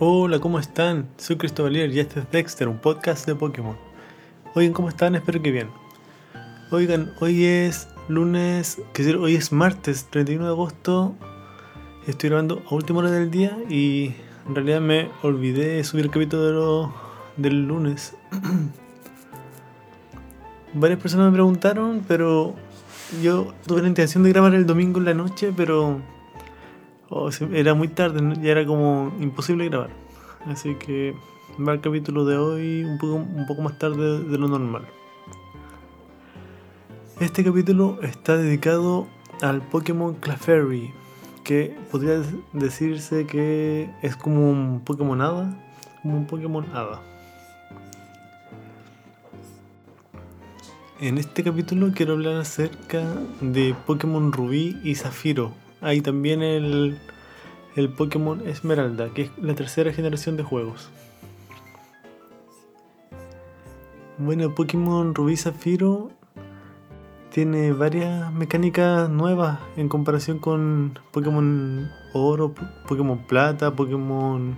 Hola, ¿cómo están? Soy Cristóbal y este es Dexter, un podcast de Pokémon. Oigan, ¿cómo están? Espero que bien. Oigan, hoy es lunes, que decir, hoy es martes 31 de agosto. Estoy grabando a última hora del día y en realidad me olvidé subir el capítulo del lunes. Varias personas me preguntaron, pero yo tuve la intención de grabar el domingo en la noche, pero oh, era muy tarde, ya era como imposible grabar. Así que va el capítulo de hoy un poco, un poco más tarde de lo normal. Este capítulo está dedicado al Pokémon Clefairy, que podría decirse que es como un Pokémon Hada, como un Pokémon Hada. En este capítulo quiero hablar acerca de Pokémon Rubí y Zafiro. Hay también el, el Pokémon Esmeralda, que es la tercera generación de juegos. Bueno, Pokémon Rubí Zafiro tiene varias mecánicas nuevas en comparación con Pokémon Oro, Pokémon Plata, Pokémon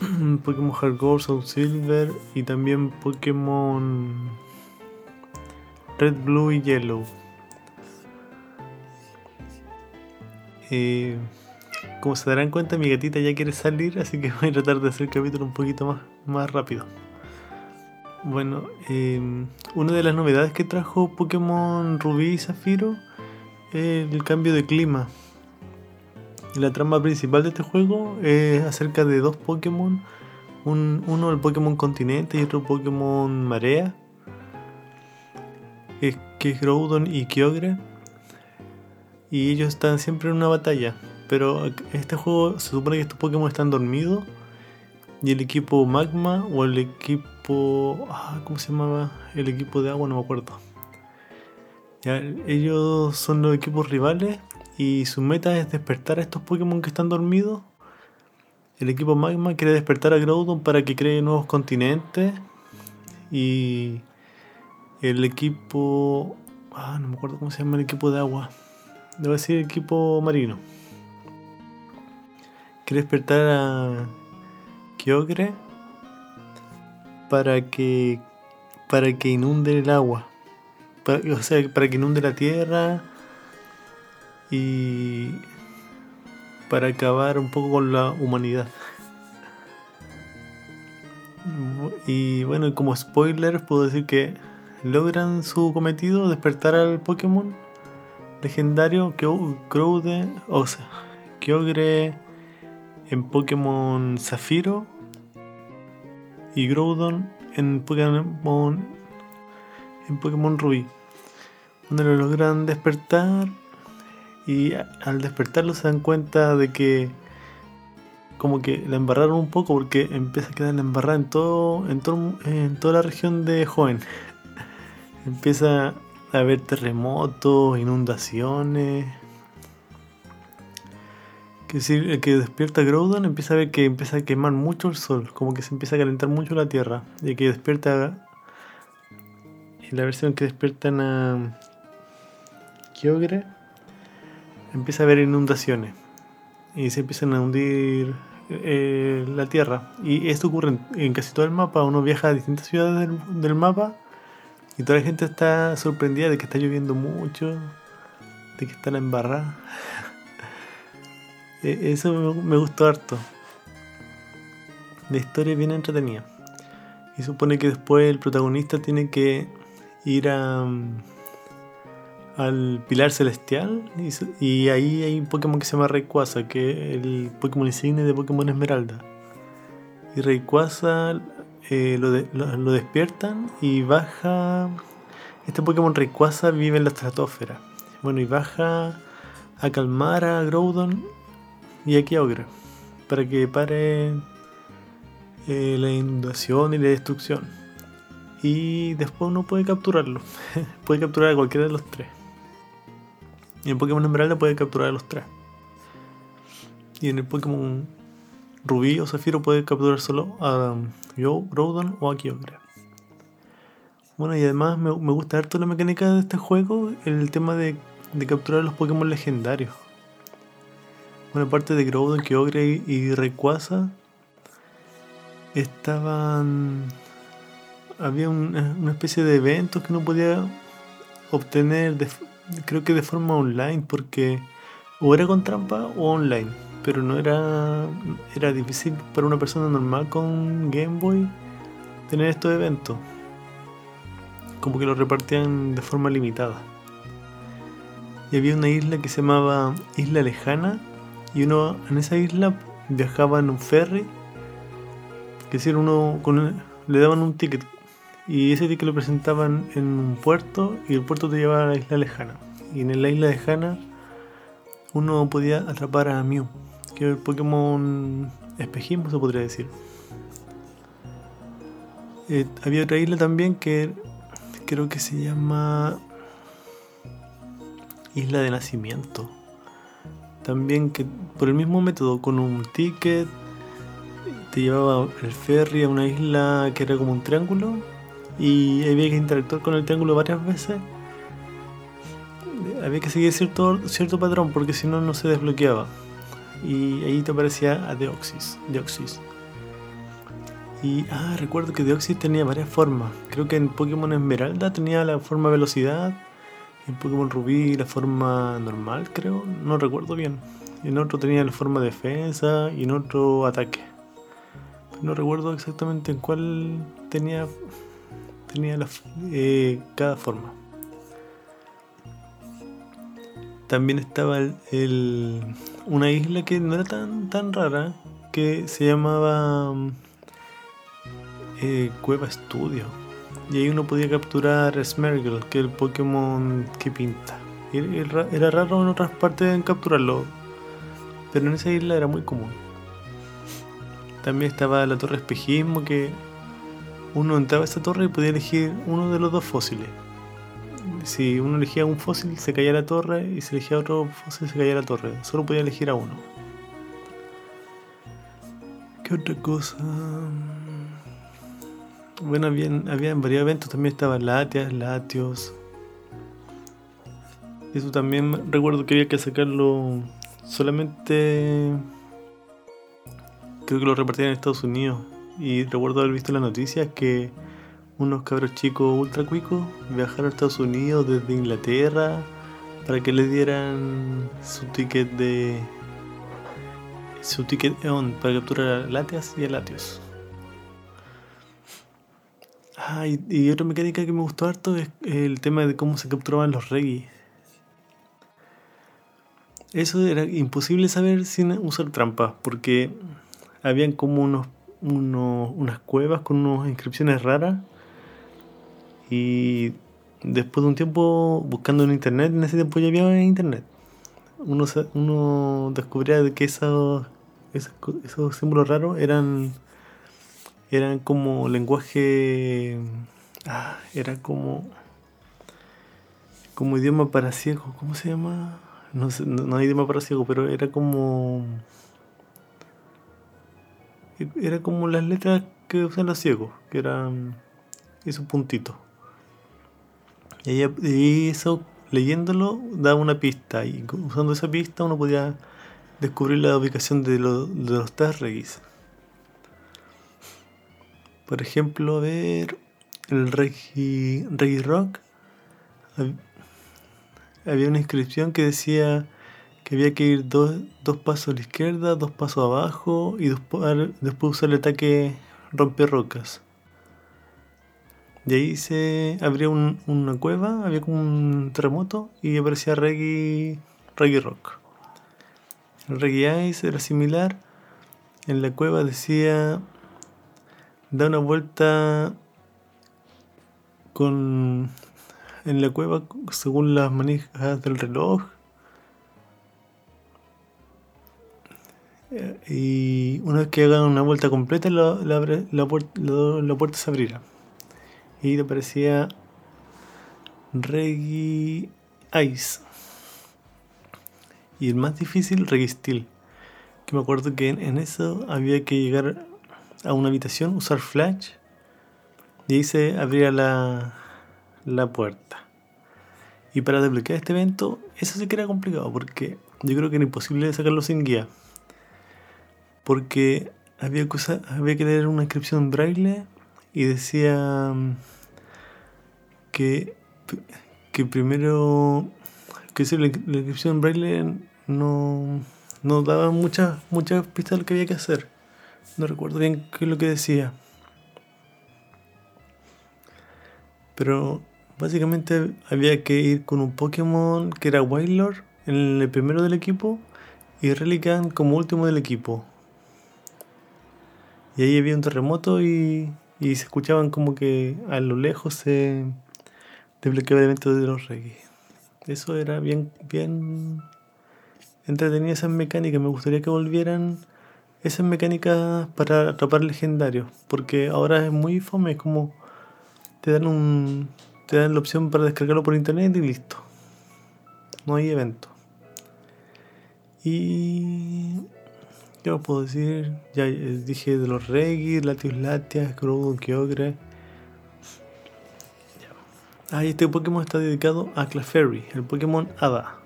Pokémon Hard Gold, Soul Silver y también Pokémon Red, Blue y Yellow. Eh, como se darán cuenta, mi gatita ya quiere salir, así que voy a tratar de hacer el capítulo un poquito más, más rápido. Bueno, eh, una de las novedades que trajo Pokémon Rubí y Zafiro es el cambio de clima. La trama principal de este juego es acerca de dos Pokémon, un, uno el Pokémon Continente y otro Pokémon Marea, que es Groudon y Kyogre. Y ellos están siempre en una batalla, pero este juego se supone que estos Pokémon están dormidos y el equipo Magma o el equipo. Ah, ¿Cómo se llamaba? El equipo de agua, no me acuerdo. ellos son los equipos rivales y su meta es despertar a estos Pokémon que están dormidos. El equipo Magma quiere despertar a Groudon para que cree nuevos continentes. Y el equipo. Ah, no me acuerdo cómo se llama el equipo de agua. Debe decir equipo marino. Quiere despertar a Kyogre para que para que inunde el agua. o sea, para que inunde la tierra y para acabar un poco con la humanidad. Y bueno, como spoiler puedo decir que logran su cometido, despertar al Pokémon legendario Groudon, o sea, Kyogre en Pokémon Zafiro y Groudon en Pokémon en Pokémon Rubí. Donde lo logran despertar y al despertarlo se dan cuenta de que como que la embarraron un poco porque empieza a quedar la embarrada en todo en, todo, en toda la región de Joven. Empieza a haber terremotos inundaciones que si el que despierta Groudon empieza a ver que empieza a quemar mucho el sol, como que se empieza a calentar mucho la tierra. Y que despierta. En la versión que despiertan a Kyogre, empieza a haber inundaciones. Y se empiezan a hundir eh, la tierra. Y esto ocurre en, casi todo el mapa. Uno viaja a distintas ciudades del, mapa y toda la gente está sorprendida de que está lloviendo mucho, de que está la embarrada. E, eso me gustó harto. La historia es bien entretenida. Y supone que después el protagonista tiene que ir a, mm, al Pilar Celestial. Y, ahí hay un Pokémon que se llama Rayquaza, que es el Pokémon insigne de Pokémon Esmeralda. Y Rayquaza eh, lo, despiertan y baja. Este Pokémon Rayquaza vive en la estratosfera. Bueno, y baja a calmar a Groudon y aquí Ogre para que pare eh, la inundación y la destrucción. Y después uno puede capturarlo. puede capturar a cualquiera de los tres. Y en Pokémon Emerald puede capturar a los tres. Y en el Pokémon Rubí o Zafiro puede capturar solo a Yo, Groudon o a Kyogre. Bueno, y además me, gusta harto la mecánica de este juego, el tema de, de capturar los Pokémon legendarios. Una parte de Groudon, Kyogre y Rayquaza estaban. Había una, una especie de eventos que uno podía obtener, de- creo que de forma online, porque o era con trampa o online, pero no era. Era difícil para una persona normal con Game Boy tener estos eventos. Como que los repartían de forma limitada. Y había una isla que se llamaba Isla Lejana, y uno en esa isla viajaba en un ferry que decir uno le daban un ticket y ese ticket lo presentaban en un puerto y el puerto te llevaba a la isla lejana y en la isla lejana uno podía atrapar a Mew que el Pokémon espejismo se podría decir Eh, había otra isla también que creo que se llama Isla de Nacimiento también que por el mismo método con un ticket te llevaba el ferry a una isla que era como un triángulo y había que interactuar con el triángulo varias veces. Había que seguir cierto, cierto patrón porque si no, no se desbloqueaba. Y ahí te aparecía a Deoxys. Deoxys. Y ah, recuerdo que Deoxys tenía varias formas. Creo que en Pokémon Esmeralda tenía la forma velocidad. En Pokémon Rubí la forma normal, creo. No recuerdo bien. En otro tenía la forma defensa y en otro ataque. No recuerdo exactamente en cuál tenía, tenía la, eh, cada forma. También estaba el, el- una isla que no era tan, tan rara, que se llamaba mm, eh, Cueva Estudio. Y ahí uno podía capturar Smergel, que es el Pokémon que pinta. Era raro en otras partes en capturarlo, pero en esa isla era muy común. También estaba la torre espejismo que uno entraba a esa torre y podía elegir uno de los dos fósiles. Si uno elegía un fósil se caía la torre y si elegía otro fósil se caía la torre. Solo podía elegir a uno. ¿Qué otra cosa? Bueno, había, había varios eventos. También estaban Latias, Latios. Eso también recuerdo que había que sacarlo solamente creo que lo repartían en Estados Unidos. Y recuerdo haber visto en las noticias que unos cabros chicos ultra cuicos viajaron a Estados Unidos desde Inglaterra para que les dieran su ticket de. su ticket EON para capturar a Latias y a Latios. Ah, y, y otra mecánica que me gustó harto es el tema de cómo se capturaban los reggae. Eso era imposible saber sin usar trampas, porque habían como unos, unos, unas cuevas con unas inscripciones raras. Y después de un tiempo buscando en internet, en ese tiempo ya había internet, uno, uno descubría de que esos, esos, símbolos raros eran, eran como lenguaje. Ah, era como. como idioma para ciegos. ¿Cómo se llama? No, sé, no, no idioma para ciegos, pero era como. Era como las letras que usan los ciegos, que eran esos puntitos. Y, eso, leyéndolo, daba una pista. Y usando esa pista uno podía descubrir la ubicación de, lo- de los. Por ejemplo, a ver, el Regi, Regi Rock. hab- Había una inscripción que decía que había que ir dos, dos pasos a la izquierda, dos pasos abajo y después, después usar el ataque romper rocas. Y ahí se abría un- una cueva, había un terremoto y aparecía Reggae, Reggae Rock. El Reggae Ice era similar. En la cueva decía da una vuelta con en la cueva según las manijas del reloj Eh, y una vez que hagan una vuelta completa la puerta se abrirá y te aparecía Reggae Ice. Y el más difícil Reggae Steel que me acuerdo que en, eso había que llegar a una habitación usar flash y ahí se abría la, la puerta. Y para desbloquear este evento eso sí que era complicado porque yo creo que era imposible sacarlo sin guía. Porque había, cosa, había que leer una inscripción braille y decía mm, que, que primero que la, la inscripción en braille no, no daba muchas muchas pistas de lo que había que hacer. No recuerdo bien qué es lo que decía. Pero básicamente había que ir con un Pokémon que era Wailord en el primero del equipo y Relican como último del equipo. Y ahí había un terremoto y, y se escuchaban como que a lo lejos se desbloqueaba el evento de los Reggae. Eso era bien, bien entretenida esas mecánicas. Me gustaría que volvieran esas mecánicas para atrapar legendarios. Porque ahora es muy fome, es como te dan un. te dan la opción para descargarlo por internet y listo. No hay evento. Y ¿Qué os puedo decir? Ya eh, dije de los Regis, Latios Latias, Groudon, Kyogre. Ah, y este Pokémon está dedicado a Clefairy, el Pokémon Hada.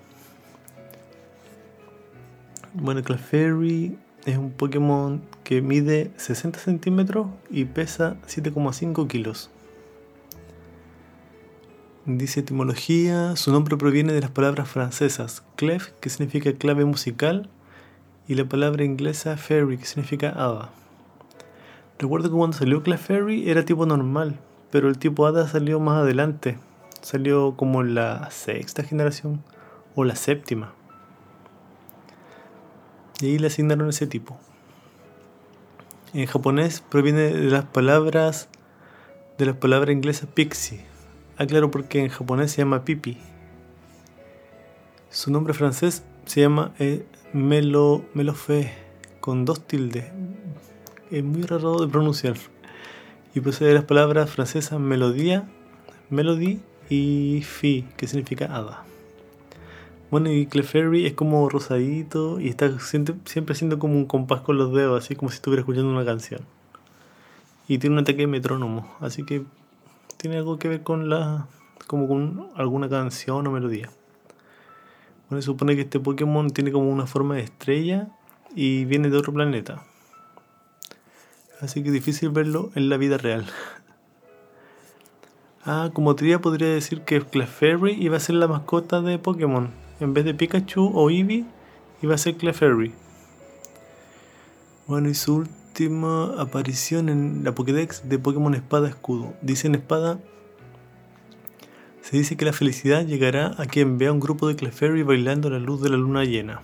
Bueno, Clefairy es un Pokémon que mide 60 centímetros y pesa 7,5 kilos. Dice etimología, su nombre proviene de las palabras francesas clef, que significa clave musical, y la palabra inglesa fairy, que significa hada. Recuerdo que cuando salió Clefairy era tipo normal, pero el tipo hada salió más adelante. Salió como en la sexta generación o la séptima. Y ahí le asignaron ese tipo. En japonés proviene de las palabras de las palabras inglesas pixie. Ah, porque en japonés se llama pipi. Su nombre francés se llama eh, Melo, Melofe, con dos tildes. Es muy raro de pronunciar. Y posee las palabras francesas melodía, melody y fi, que significa hada. Bueno, y Clefairy es como rosadito y está siempre, siempre haciendo como un compás con los dedos, así como si estuviera escuchando una canción. Y tiene un ataque de metrónomo, así que tiene algo que ver con la. como con alguna canción o melodía. Bueno, se supone que este Pokémon tiene como una forma de estrella y viene de otro planeta. Así que es difícil verlo en la vida real. Ah, como teoría podría decir que Clefairy iba a ser la mascota de Pokémon. En vez de Pikachu o Eevee, iba a ser Clefairy. Bueno, y su última aparición en la Pokédex de Pokémon Espada Escudo. Dice en Espada se dice que la felicidad llegará a quien vea un grupo de Clefairy bailando a la luz de la luna llena.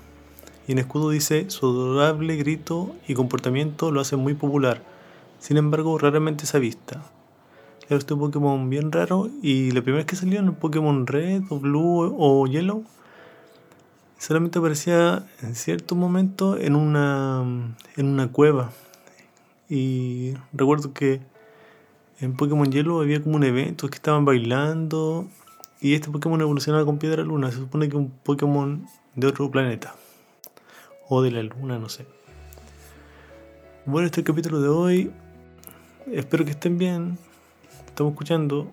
Y en escudo dice, su adorable grito y comportamiento lo hace muy popular, sin embargo raramente se avista. Era este Pokémon bien raro y la primera vez que salió en el Pokémon Red o Blue o Yellow, solamente aparecía en cierto momento en una, en una cueva. Y recuerdo que en Pokémon Yellow había como un evento que estaban bailando y este Pokémon evolucionaba con Piedra Luna. Se supone que un Pokémon de otro planeta. O de la Luna, no sé. Bueno, este es el capítulo de hoy. Espero que estén bien. Estamos escuchando